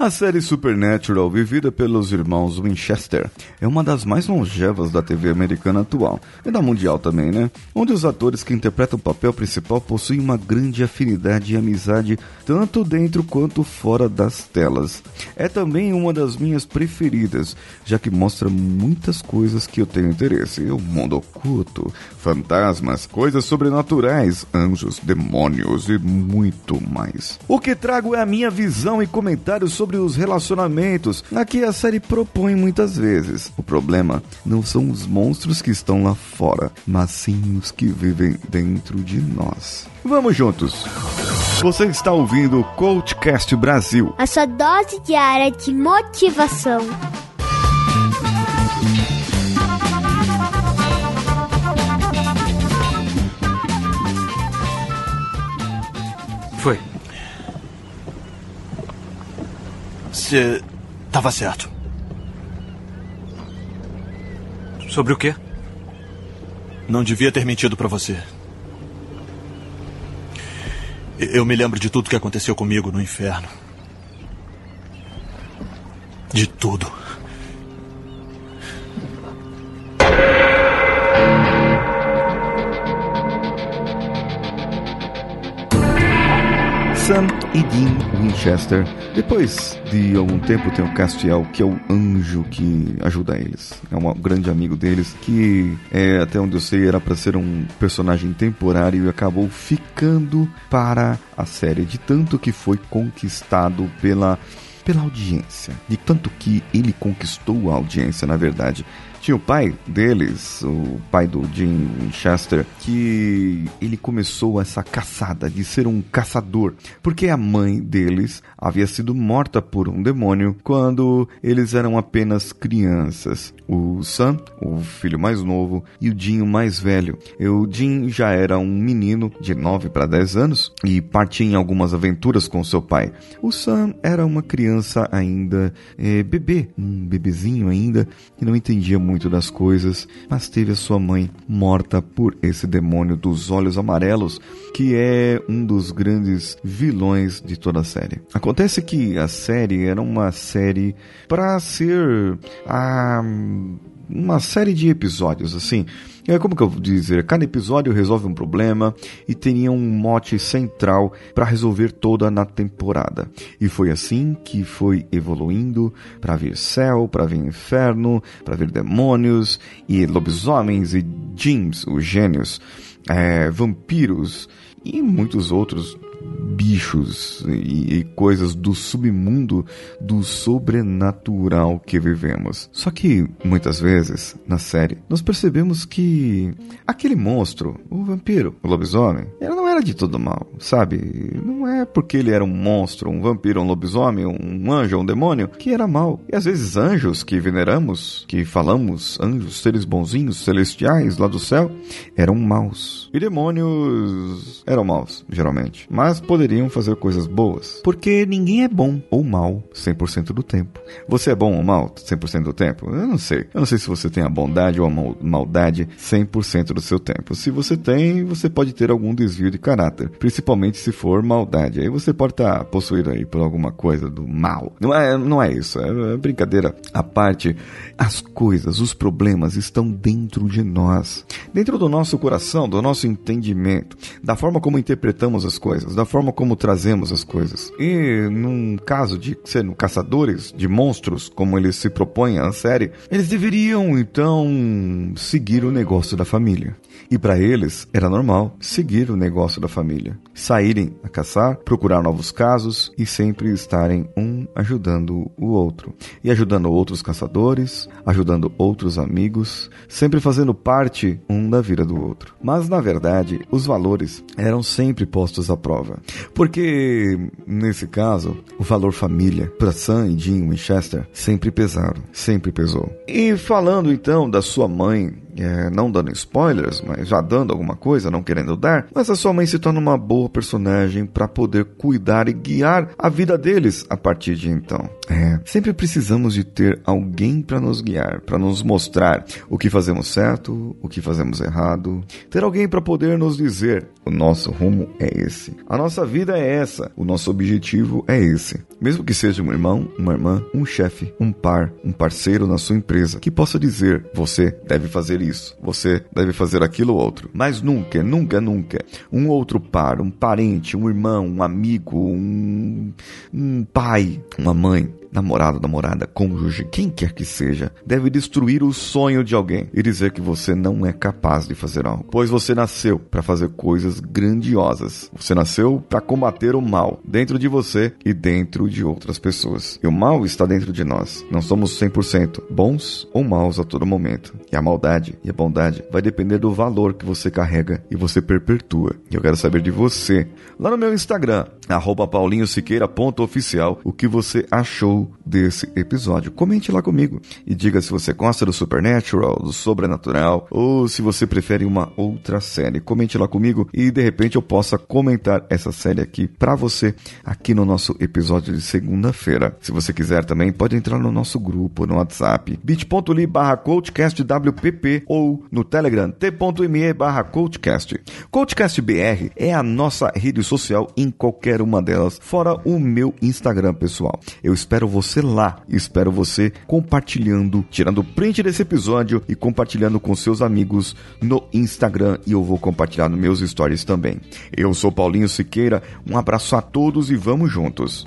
A série Supernatural, vivida pelos irmãos Winchester, é uma das mais longevas da TV americana atual, e da mundial também, né? Onde os atores que interpretam o papel principal possuem uma grande afinidade e amizade tanto dentro quanto fora das telas. É também uma das minhas preferidas, já que mostra muitas coisas que eu tenho interesse: o mundo oculto, fantasmas, coisas sobrenaturais, anjos, demônios e muito mais. O que trago é a minha visão e comentários sobre os relacionamentos, a que a série propõe muitas vezes. O problema não são os monstros que estão lá fora, mas sim os que vivem dentro de nós. Vamos juntos! Você está ouvindo o Coachcast Brasil a sua dose diária de motivação. Foi. Você estava certo. Sobre o quê? Não devia ter mentido para você. Eu me lembro de tudo que aconteceu comigo no inferno. De tudo. Sam e Dean Winchester. Depois de algum tempo tem o Castiel, que é o anjo que ajuda eles. É um grande amigo deles, que é, até onde eu sei era para ser um personagem temporário e acabou ficando para a série, de tanto que foi conquistado pela pela audiência, de tanto que ele conquistou a audiência, na verdade. Tinha o pai deles, o pai do Jim Winchester, que ele começou essa caçada de ser um caçador, porque a mãe deles havia sido morta por um demônio quando eles eram apenas crianças. O Sam, o filho mais novo, e o Jim, o mais velho. O Jim já era um menino de 9 para 10 anos e partia em algumas aventuras com seu pai. O Sam era uma criança ainda é, bebê, um bebezinho ainda, que não entendia muito das coisas, mas teve a sua mãe morta por esse demônio dos olhos amarelos, que é um dos grandes vilões de toda a série. Acontece que a série era uma série para ser a uma série de episódios assim. É como que eu vou dizer, cada episódio resolve um problema e teria um mote central para resolver toda na temporada. E foi assim que foi evoluindo para vir céu, para vir inferno, para vir demônios e lobisomens e jeans, os gênios, é, vampiros e muitos outros bichos e, e, coisas do submundo, do sobrenatural que vivemos. Só que muitas vezes na série nós percebemos que aquele monstro, o vampiro, o lobisomem, ele não era de todo mal, sabe? Não é porque ele era um monstro, um vampiro, um lobisomem, um anjo, um demônio que era mal. E às vezes anjos que veneramos, que falamos, anjos, seres bonzinhos, celestiais lá do céu, eram maus. E demônios eram maus, geralmente. Mas poderiam fazer coisas boas. Porque ninguém é bom ou mal 100% do tempo. Você é bom ou mal 100% do tempo? Eu não sei. Eu não sei se você tem a bondade ou a maldade 100% do seu tempo. Se você tem, você pode ter algum desvio de caráter, principalmente se for maldade. Aí você pode estar possuído aí por alguma coisa do mal. Não é, não é isso. É brincadeira à parte. As coisas, os problemas estão dentro de nós, dentro do nosso coração, do nosso entendimento, da forma como interpretamos as coisas, da forma como trazemos as coisas. E num caso de serem caçadores de monstros, como eles se propõem na série, eles deveriam então seguir o negócio da família. E para eles era normal seguir o negócio da família, saírem a caçar, procurar novos casos e sempre estarem um ajudando o outro. E ajudando outros caçadores, ajudando outros amigos, sempre fazendo parte um da vida do outro. Mas na verdade, os valores eram sempre postos à prova. Porque nesse caso, o valor família para Sam e Jim Winchester sempre pesaram, sempre pesou. E falando então da sua mãe é, não dando spoilers, mas já dando alguma coisa, não querendo dar, mas a sua mãe se torna uma boa personagem para poder cuidar e guiar a vida deles a partir de então. É, sempre precisamos de ter alguém para nos guiar, para nos mostrar o que fazemos certo, o que fazemos errado, ter alguém para poder nos dizer O nosso rumo é esse. A nossa vida é essa. O nosso objetivo é esse. Mesmo que seja um irmão, uma irmã, um chefe, um par, um parceiro na sua empresa, que possa dizer: você deve fazer isso, você deve fazer aquilo ou outro. Mas nunca, nunca, nunca, um outro par, um parente, um irmão, um amigo, um, um pai, uma mãe, namorado, namorada, cônjuge, quem quer que seja, deve destruir o sonho de alguém e dizer que você não é capaz de fazer algo, pois você nasceu para fazer coisas grandiosas. Você nasceu para combater o mal dentro de você e dentro de outras pessoas. E o mal está dentro de nós. Não somos 100% bons ou maus a todo momento. E a maldade e a bondade vai depender do valor que você carrega e você perpetua. E eu quero saber de você, lá no meu Instagram, paulinhosiqueira.oficial, o que você achou desse episódio. Comente lá comigo e diga se você gosta do Supernatural, do Sobrenatural ou se você prefere uma outra série. Comente lá comigo e de repente eu possa comentar essa série aqui para você aqui no nosso episódio de segunda-feira. Se você quiser também pode entrar no nosso grupo no WhatsApp bit.ly barra coachcastwpp ou no Telegram t.me barra coachcast. CoachCastBR é a nossa rede social em qualquer uma delas, fora o meu Instagram pessoal. Eu espero você lá. Espero você compartilhando, tirando print desse episódio e compartilhando com seus amigos no Instagram e eu vou compartilhar nos meus stories também. Eu sou Paulinho Siqueira, um abraço a todos e vamos juntos.